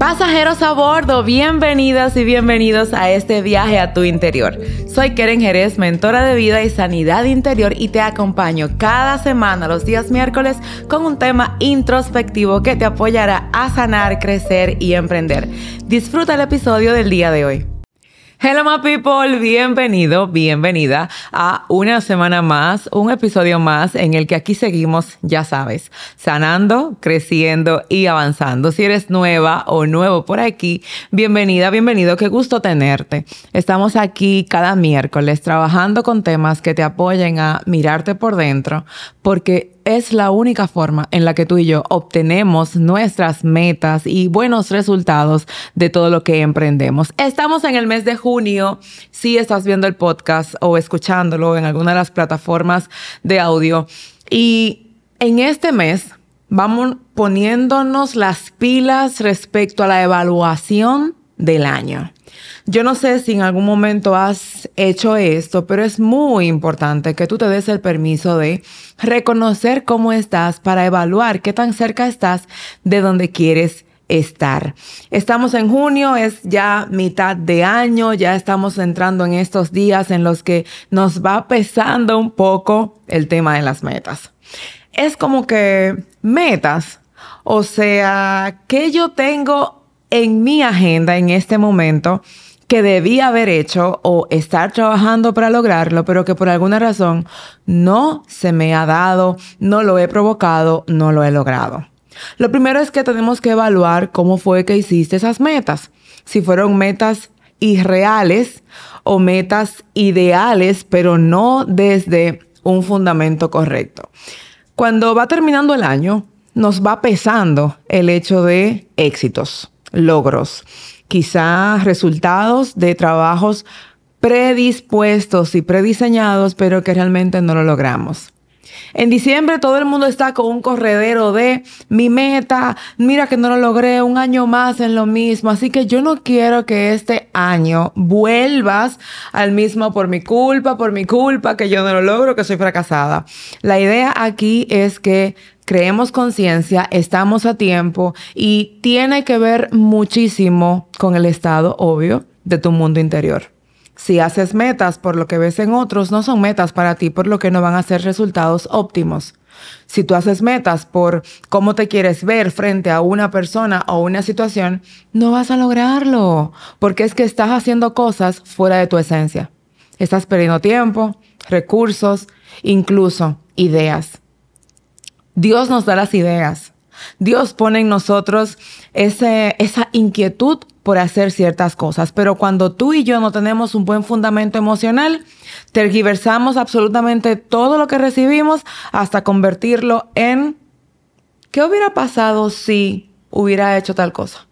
Pasajeros a bordo, bienvenidas y bienvenidos a este viaje a tu interior. Soy Keren Jerez, mentora de vida y sanidad interior y te acompaño cada semana los días miércoles con un tema introspectivo que te apoyará a sanar, crecer y emprender. Disfruta el episodio del día de hoy. Hello my people, bienvenido, bienvenida a una semana más, un episodio más en el que aquí seguimos, ya sabes, sanando, creciendo y avanzando. Si eres nueva o nuevo por aquí, bienvenida, bienvenido, qué gusto tenerte. Estamos aquí cada miércoles trabajando con temas que te apoyen a mirarte por dentro, porque es la única forma en la que tú y yo obtenemos nuestras metas y buenos resultados de todo lo que emprendemos. Estamos en el mes de junio. Si estás viendo el podcast o escuchándolo en alguna de las plataformas de audio. Y en este mes vamos poniéndonos las pilas respecto a la evaluación del año. Yo no sé si en algún momento has hecho esto, pero es muy importante que tú te des el permiso de reconocer cómo estás para evaluar qué tan cerca estás de donde quieres estar. Estamos en junio, es ya mitad de año, ya estamos entrando en estos días en los que nos va pesando un poco el tema de las metas. Es como que metas, o sea, que yo tengo en mi agenda en este momento que debía haber hecho o estar trabajando para lograrlo, pero que por alguna razón no se me ha dado, no lo he provocado, no lo he logrado. Lo primero es que tenemos que evaluar cómo fue que hiciste esas metas. Si fueron metas irreales o metas ideales, pero no desde un fundamento correcto. Cuando va terminando el año, nos va pesando el hecho de éxitos, logros quizá resultados de trabajos predispuestos y prediseñados, pero que realmente no lo logramos. En diciembre todo el mundo está con un corredero de mi meta, mira que no lo logré un año más en lo mismo, así que yo no quiero que este año vuelvas al mismo por mi culpa, por mi culpa, que yo no lo logro, que soy fracasada. La idea aquí es que creemos conciencia, estamos a tiempo y tiene que ver muchísimo con el estado obvio de tu mundo interior. Si haces metas por lo que ves en otros, no son metas para ti, por lo que no van a ser resultados óptimos. Si tú haces metas por cómo te quieres ver frente a una persona o una situación, no vas a lograrlo, porque es que estás haciendo cosas fuera de tu esencia. Estás perdiendo tiempo, recursos, incluso ideas. Dios nos da las ideas. Dios pone en nosotros ese, esa inquietud por hacer ciertas cosas. Pero cuando tú y yo no tenemos un buen fundamento emocional, tergiversamos absolutamente todo lo que recibimos hasta convertirlo en ¿qué hubiera pasado si hubiera hecho tal cosa?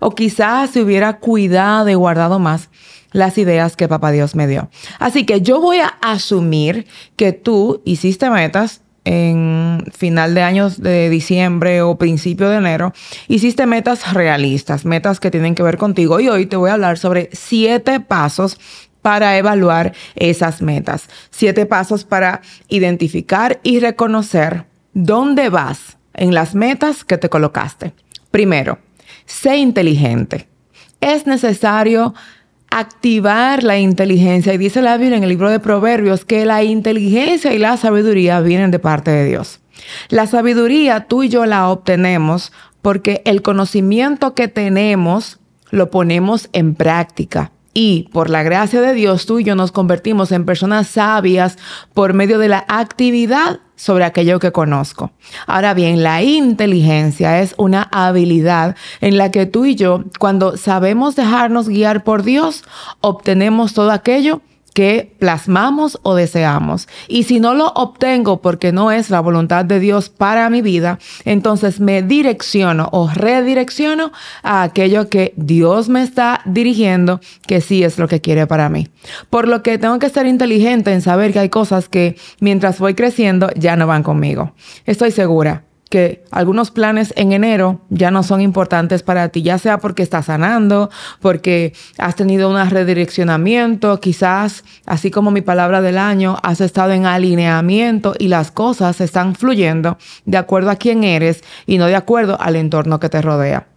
O quizás si hubiera cuidado y guardado más las ideas que papá Dios me dio. Así que yo voy a asumir que tú hiciste metas, en final de años de diciembre o principio de enero, hiciste metas realistas, metas que tienen que ver contigo. Y hoy te voy a hablar sobre siete pasos para evaluar esas metas. Siete pasos para identificar y reconocer dónde vas en las metas que te colocaste. Primero, sé inteligente. Es necesario activar la inteligencia. Y dice la Biblia en el libro de Proverbios que la inteligencia y la sabiduría vienen de parte de Dios. La sabiduría tú y yo la obtenemos porque el conocimiento que tenemos lo ponemos en práctica. Y por la gracia de Dios, tú y yo nos convertimos en personas sabias por medio de la actividad sobre aquello que conozco. Ahora bien, la inteligencia es una habilidad en la que tú y yo, cuando sabemos dejarnos guiar por Dios, obtenemos todo aquello que plasmamos o deseamos. Y si no lo obtengo porque no es la voluntad de Dios para mi vida, entonces me direcciono o redirecciono a aquello que Dios me está dirigiendo, que sí es lo que quiere para mí. Por lo que tengo que ser inteligente en saber que hay cosas que mientras voy creciendo ya no van conmigo. Estoy segura que algunos planes en enero ya no son importantes para ti, ya sea porque estás sanando, porque has tenido un redireccionamiento, quizás, así como mi palabra del año, has estado en alineamiento y las cosas están fluyendo de acuerdo a quién eres y no de acuerdo al entorno que te rodea.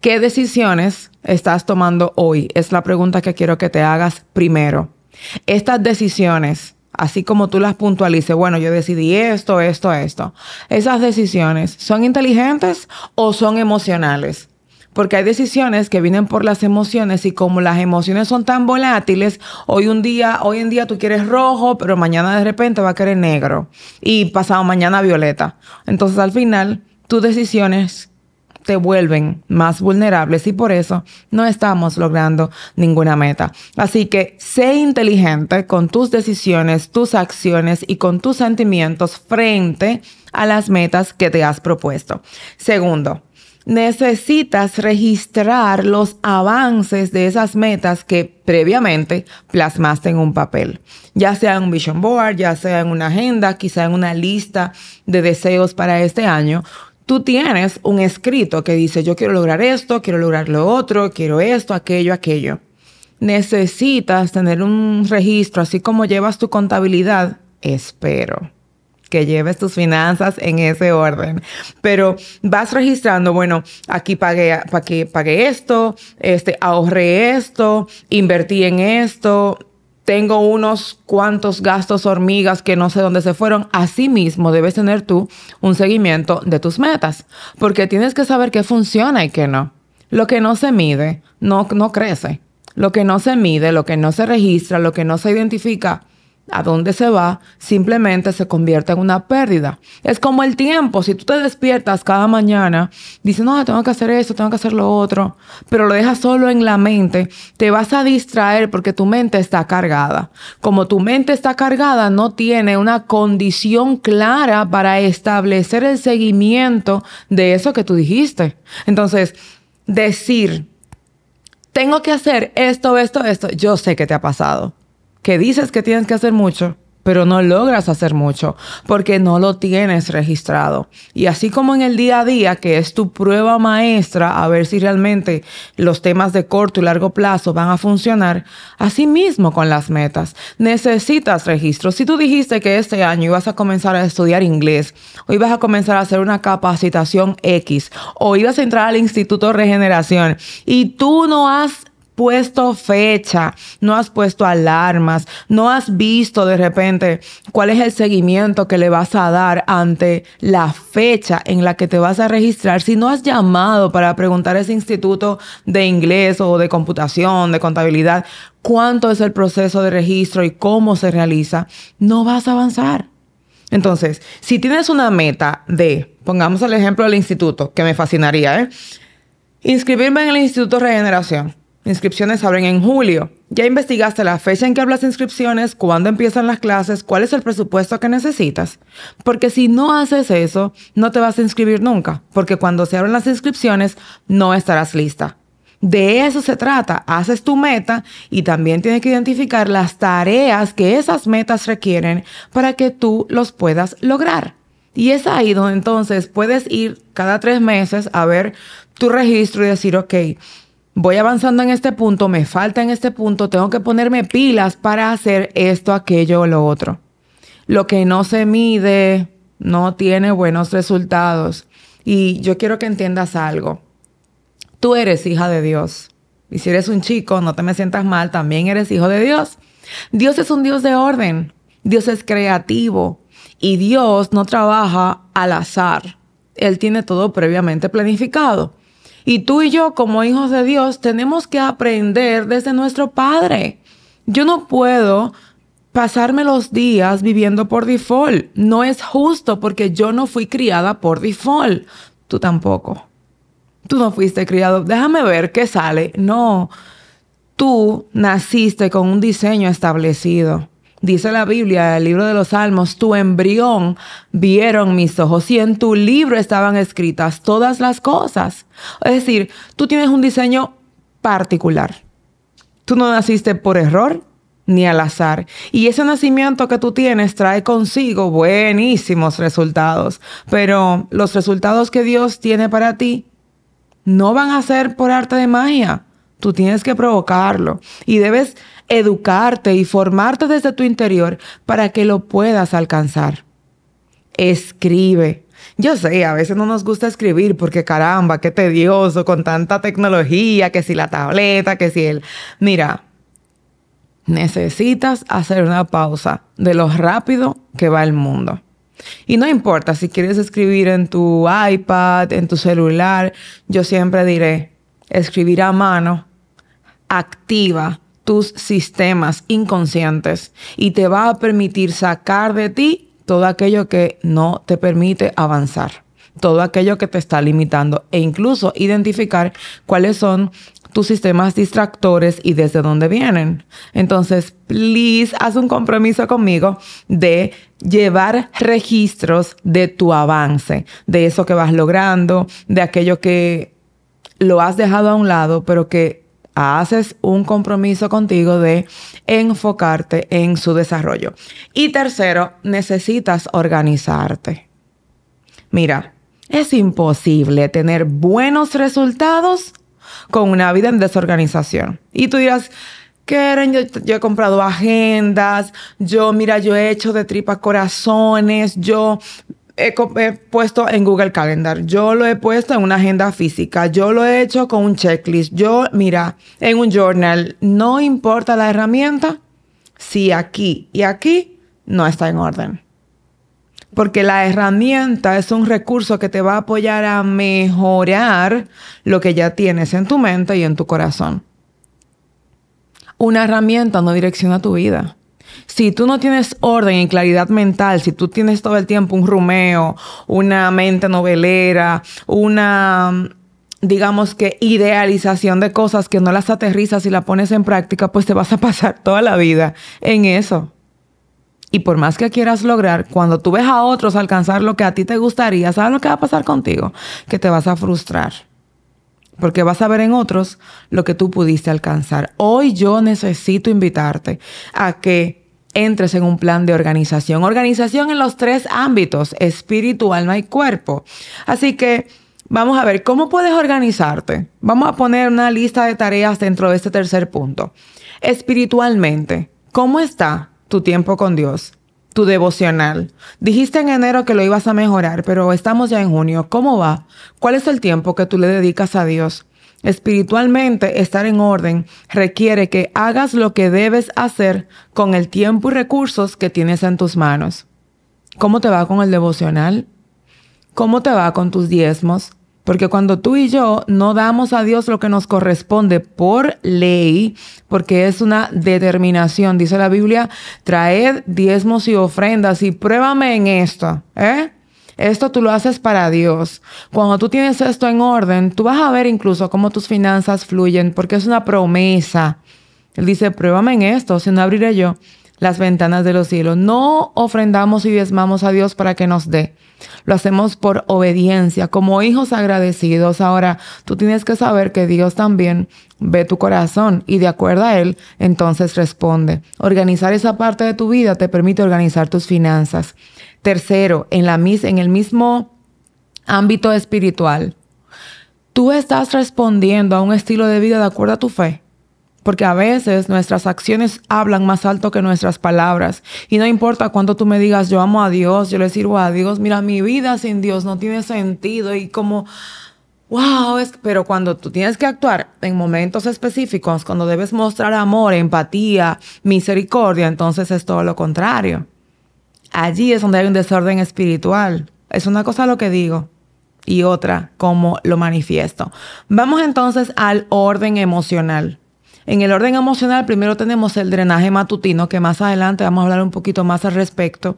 ¿Qué decisiones estás tomando hoy? Es la pregunta que quiero que te hagas primero. Estas decisiones, así como tú las puntualices, bueno, yo decidí esto, esto, esto. ¿Esas decisiones son inteligentes o son emocionales? Porque hay decisiones que vienen por las emociones y como las emociones son tan volátiles, hoy un día, hoy en día tú quieres rojo, pero mañana de repente va a querer negro y pasado mañana violeta. Entonces al final, tus decisiones te vuelven más vulnerables y por eso no estamos logrando ninguna meta. Así que sé inteligente con tus decisiones, tus acciones y con tus sentimientos frente a las metas que te has propuesto. Segundo, necesitas registrar los avances de esas metas que previamente plasmaste en un papel, ya sea en un vision board, ya sea en una agenda, quizá en una lista de deseos para este año tú tienes un escrito que dice, yo quiero lograr esto, quiero lograr lo otro, quiero esto, aquello, aquello. Necesitas tener un registro, así como llevas tu contabilidad, espero que lleves tus finanzas en ese orden. Pero vas registrando, bueno, aquí pagué, pagué esto, este, ahorré esto, invertí en esto, tengo unos cuantos gastos hormigas que no sé dónde se fueron. Asimismo, debes tener tú un seguimiento de tus metas, porque tienes que saber qué funciona y qué no. Lo que no se mide no, no crece. Lo que no se mide, lo que no se registra, lo que no se identifica, a dónde se va, simplemente se convierte en una pérdida. Es como el tiempo. Si tú te despiertas cada mañana, dices, no, tengo que hacer eso, tengo que hacer lo otro, pero lo dejas solo en la mente, te vas a distraer porque tu mente está cargada. Como tu mente está cargada, no tiene una condición clara para establecer el seguimiento de eso que tú dijiste. Entonces, decir, tengo que hacer esto, esto, esto, yo sé que te ha pasado que dices que tienes que hacer mucho, pero no logras hacer mucho porque no lo tienes registrado. Y así como en el día a día, que es tu prueba maestra a ver si realmente los temas de corto y largo plazo van a funcionar, así mismo con las metas. Necesitas registro. Si tú dijiste que este año ibas a comenzar a estudiar inglés, o ibas a comenzar a hacer una capacitación X, o ibas a entrar al Instituto Regeneración, y tú no has puesto fecha, no has puesto alarmas, no has visto de repente cuál es el seguimiento que le vas a dar ante la fecha en la que te vas a registrar, si no has llamado para preguntar a ese instituto de inglés o de computación, de contabilidad, cuánto es el proceso de registro y cómo se realiza, no vas a avanzar. Entonces, si tienes una meta de, pongamos el ejemplo del instituto, que me fascinaría, ¿eh? Inscribirme en el Instituto Regeneración Inscripciones abren en julio. Ya investigaste la fecha en que hablas inscripciones, cuándo empiezan las clases, cuál es el presupuesto que necesitas. Porque si no haces eso, no te vas a inscribir nunca, porque cuando se abren las inscripciones no estarás lista. De eso se trata. Haces tu meta y también tienes que identificar las tareas que esas metas requieren para que tú los puedas lograr. Y es ahí donde entonces puedes ir cada tres meses a ver tu registro y decir, ok, voy avanzando en este punto, me falta en este punto, tengo que ponerme pilas para hacer esto, aquello o lo otro. Lo que no se mide no tiene buenos resultados. Y yo quiero que entiendas algo. Tú eres hija de Dios. Y si eres un chico, no te me sientas mal, también eres hijo de Dios. Dios es un Dios de orden. Dios es creativo. Y Dios no trabaja al azar. Él tiene todo previamente planificado. Y tú y yo, como hijos de Dios, tenemos que aprender desde nuestro Padre. Yo no puedo pasarme los días viviendo por default. No es justo porque yo no fui criada por default. Tú tampoco. Tú no fuiste criado. Déjame ver qué sale. No. Tú naciste con un diseño establecido. Dice la Biblia, el libro de los Salmos, tu embrión vieron mis ojos y en tu libro estaban escritas todas las cosas. Es decir, tú tienes un diseño particular. Tú no naciste por error ni al azar. Y ese nacimiento que tú tienes trae consigo buenísimos resultados. Pero los resultados que Dios tiene para ti no van a ser por arte de magia. Tú tienes que provocarlo y debes educarte y formarte desde tu interior para que lo puedas alcanzar. Escribe, Yo sé, a veces no nos gusta escribir porque caramba, qué tedioso con tanta tecnología, que si la tableta, que si el... Mira, necesitas hacer una pausa de lo rápido que va el mundo. Y no importa si quieres escribir en tu iPad, en tu celular, yo siempre diré, escribir a mano activa tus sistemas inconscientes y te va a permitir sacar de ti todo aquello que no te permite avanzar, todo aquello que te está limitando e incluso identificar cuáles son tus sistemas distractores y desde dónde vienen. Entonces, please, haz un compromiso conmigo de llevar registros de tu avance, de eso que vas logrando, de aquello que lo has dejado a un lado, pero que haces un compromiso contigo de enfocarte en su desarrollo. Y tercero, necesitas organizarte. Mira, es imposible tener buenos resultados con una vida en desorganización. Y tú dirás, Keren, yo, yo, he comprado agendas, yo, mira, yo he hecho de tripas corazones, yo he, puesto en Google Calendar, yo lo he puesto en una agenda física, yo lo he hecho con un checklist, yo, mira, en un journal, no importa la herramienta, si aquí y aquí no está en orden. Porque la herramienta es un recurso que te va a apoyar a mejorar lo que ya tienes en tu mente y en tu corazón. Una herramienta no direcciona tu vida. Si tú no tienes orden y claridad mental, si tú tienes todo el tiempo un rumeo, una mente novelera, una, digamos que idealización de cosas que no las aterrizas y las pones en práctica, pues te vas a pasar toda la vida en eso. Y por más que quieras lograr, cuando tú ves a otros alcanzar lo que a ti te gustaría, ¿sabes lo que va a pasar contigo? Que te vas a frustrar. Porque vas a ver en otros lo que tú pudiste alcanzar. Hoy yo necesito invitarte a que entres en un plan de organización. Organización en los tres ámbitos, espíritu, alma y cuerpo. Así que vamos a ver, ¿cómo puedes organizarte? Vamos a poner una lista de tareas dentro de este tercer punto. Espiritualmente, ¿cómo está tu tiempo con Dios? Tu devocional. Dijiste en enero que lo ibas a mejorar, pero estamos ya en junio. ¿Cómo va? ¿Cuál es el tiempo que tú le dedicas a Dios? Espiritualmente, estar en orden requiere que hagas lo que debes hacer con el tiempo y recursos que tienes en tus manos. ¿Cómo te va con el devocional? ¿Cómo te va con tus diezmos? Porque cuando tú y yo no damos a Dios lo que nos corresponde por ley, porque es una determinación, dice la Biblia, traed diezmos y ofrendas y pruébame en esto, ¿eh? Esto tú lo haces para Dios. Cuando tú tienes esto en orden, tú vas a ver incluso cómo tus finanzas fluyen, porque es una promesa. Él dice, pruébame en esto, si no abriré yo las ventanas de los cielos. No ofrendamos y diezmamos a Dios para que nos dé. Lo hacemos por obediencia, como hijos agradecidos. Ahora, tú tienes que saber que Dios también ve tu corazón y de acuerdo a Él, entonces responde. Organizar esa parte de tu vida te permite organizar tus finanzas. Tercero, en, la, en el mismo ámbito espiritual, tú estás respondiendo a un estilo de vida de acuerdo a tu fe. Porque a veces nuestras acciones hablan más alto que nuestras palabras. Y no importa cuánto tú me digas, yo amo a Dios, yo le sirvo a Dios, mira, mi vida sin Dios no tiene sentido. Y como, wow, es, pero cuando tú tienes que actuar en momentos específicos, cuando debes mostrar amor, empatía, misericordia, entonces es todo lo contrario. Allí es donde hay un desorden espiritual. Es una cosa lo que digo y otra como lo manifiesto. Vamos entonces al orden emocional. En el orden emocional primero tenemos el drenaje matutino, que más adelante vamos a hablar un poquito más al respecto.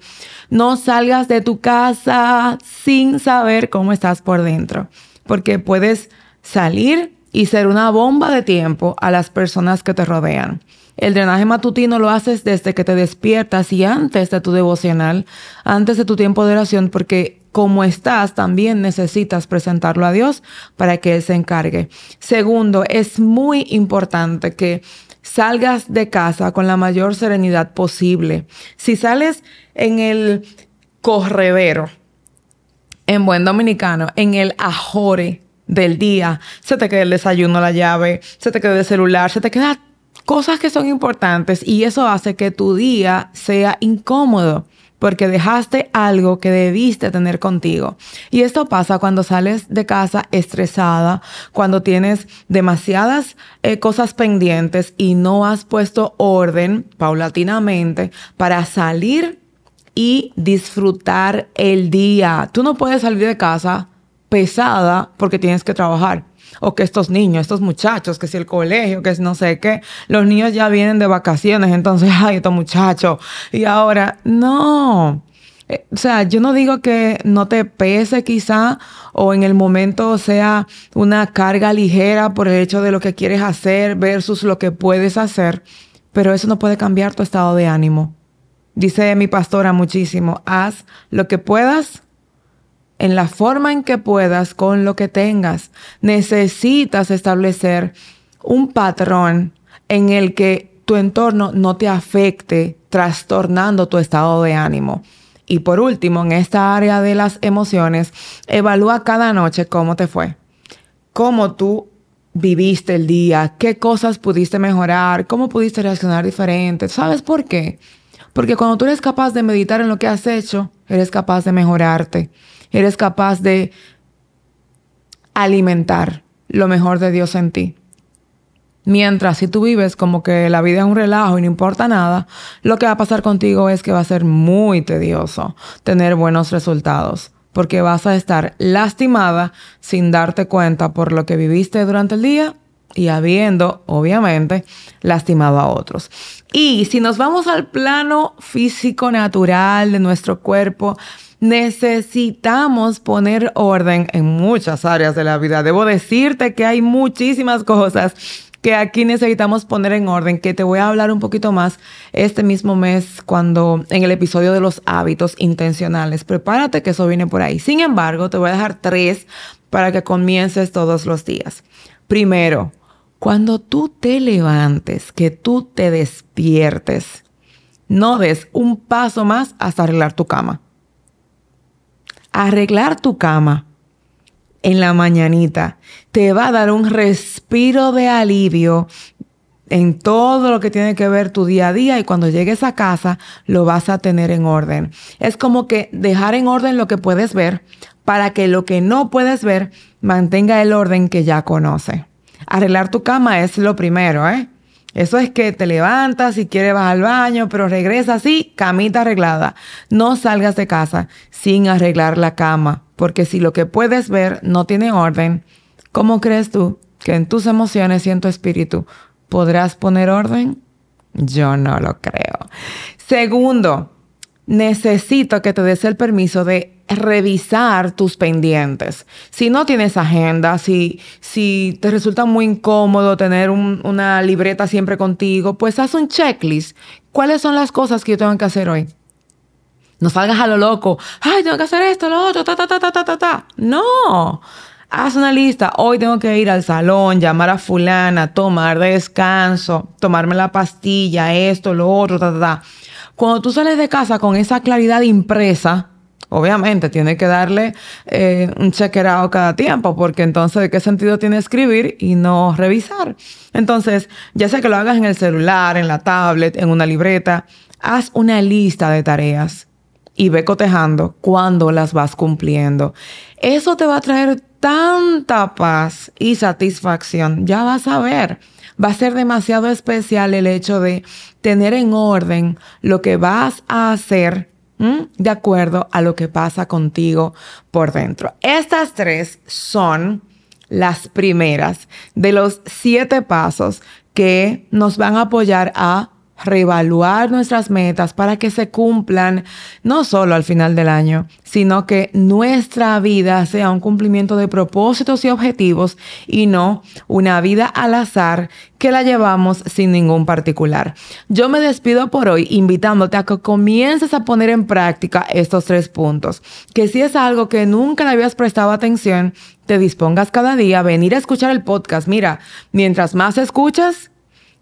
No salgas de tu casa sin saber cómo estás por dentro, porque puedes salir y ser una bomba de tiempo a las personas que te rodean. El drenaje matutino lo haces desde que te despiertas y antes de tu devocional, antes de tu tiempo de oración, porque como estás, también necesitas presentarlo a Dios para que Él se encargue. Segundo, es muy importante que salgas de casa con la mayor serenidad posible. Si sales en el corredero, en buen dominicano, en el ajore del día, se te queda el desayuno, la llave, se te queda el celular, se te queda cosas que son importantes y eso hace que tu día sea incómodo. porque dejaste algo que debiste tener contigo. Y esto pasa cuando sales de casa estresada, cuando tienes demasiadas eh, cosas pendientes y no has puesto orden paulatinamente para salir y disfrutar el día. Tú no puedes salir de casa pesada porque tienes que trabajar o que estos niños, estos muchachos, que si el colegio, que si no sé qué, los niños ya vienen de vacaciones, entonces, ay, estos muchachos, y ahora, no. Eh, o sea, yo no digo que no te pese quizá o en el momento sea una carga ligera por el hecho de lo que quieres hacer versus lo que puedes hacer, pero eso no puede cambiar tu estado de ánimo. Dice mi pastora muchísimo, haz lo que puedas en la forma en que puedas con lo que tengas. Necesitas establecer un patrón en el que tu entorno no te afecte, trastornando tu estado de ánimo. Y por último, en esta área de las emociones, evalúa cada noche cómo te fue, cómo tú viviste el día, qué cosas pudiste mejorar, cómo pudiste reaccionar diferente. ¿Sabes por qué? Porque cuando tú eres capaz de meditar en lo que has hecho, eres capaz de mejorarte eres capaz de alimentar lo mejor de Dios en ti. Mientras si tú vives como que la vida es un relajo y no importa nada, lo que va a pasar contigo es que va a ser muy tedioso tener buenos resultados, porque vas a estar lastimada sin darte cuenta por lo que viviste durante el día y habiendo, obviamente, lastimado a otros. Y si nos vamos al plano físico natural de nuestro cuerpo, necesitamos poner orden en muchas áreas de la vida. Debo decirte que hay muchísimas cosas que aquí necesitamos poner en orden, que te voy a hablar un poquito más este mismo mes cuando en el episodio de los hábitos intencionales. Prepárate que eso viene por ahí. Sin embargo, te voy a dejar tres para que comiences todos los días. Primero, cuando tú te levantes, que tú te despiertes, no des un paso más hasta arreglar tu cama arreglar tu cama en la mañanita te va a dar un respiro de alivio en todo lo que tiene que ver tu día a día y cuando llegues a casa lo vas a tener en orden. Es como que dejar en orden lo que puedes ver para que lo que no puedes ver mantenga el orden que ya conoce. Arreglar tu cama es lo primero, ¿eh? Eso es que te levantas y quieres vas al baño, pero regresas así, camita arreglada. No salgas de casa sin arreglar la cama, porque si lo que puedes ver no tiene orden, ¿cómo crees tú que en tus emociones y en tu espíritu podrás poner orden? Yo no lo creo. Segundo, necesito que te des el permiso de revisar tus pendientes. Si no tienes agenda, si, si te resulta muy incómodo tener una libreta siempre contigo, pues haz un checklist. ¿Cuáles son las cosas que yo tengo que hacer hoy? No salgas a lo loco. Ay, tengo que hacer esto, lo otro, ta, ta, ta, ta, ta, ta. No. Haz una lista. Hoy tengo que ir al salón, llamar a fulana, tomar descanso, tomarme la pastilla, esto, lo otro, ta, ta, ta. Cuando tú sales de casa con esa claridad impresa, obviamente tiene que darle eh, un chequeado cada tiempo, porque entonces, ¿de qué sentido tiene escribir y no revisar? Entonces, ya sea que lo hagas en el celular, en la tablet, en una libreta, haz una lista de tareas y ve cotejando cuando las vas cumpliendo. Eso te va a traer tanta paz y satisfacción. Ya vas a ver. Va a ser demasiado especial el hecho de tener en orden lo que vas a hacer de acuerdo a lo que pasa contigo por dentro. Estas tres son las primeras de los siete pasos que nos van a apoyar a reevaluar nuestras metas para que se cumplan no solo al final del año, sino que nuestra vida sea un cumplimiento de propósitos y objetivos y no una vida al azar que la llevamos sin ningún particular. Yo me despido por hoy invitándote a que comiences a poner en práctica estos tres puntos, que si es algo que nunca le habías prestado atención, te dispongas cada día a venir a escuchar el podcast. Mira, mientras más escuchas,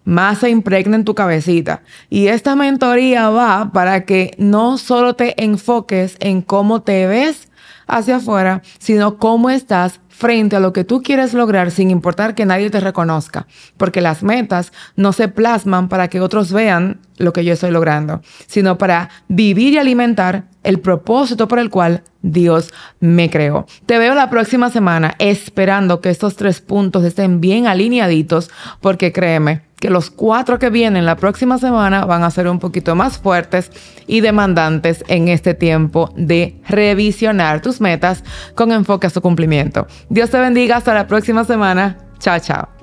más se impregna en tu cabecita. Y esta mentoría va para que no solo te enfoques en cómo te ves hacia afuera, sino cómo estás frente a lo que tú quieres lograr sin importar que nadie te reconozca, porque las metas no se plasman para que otros vean lo que yo estoy logrando, sino para vivir y alimentar el propósito por el cual Dios me creó. Te veo la próxima semana esperando que estos tres puntos estén bien alineaditos, porque créeme, que los cuatro que vienen la próxima semana van a ser un poquito más fuertes y demandantes en este tiempo de revisionar tus metas con enfoque a su cumplimiento. Dios te bendiga, hasta la próxima semana. Chao, chao.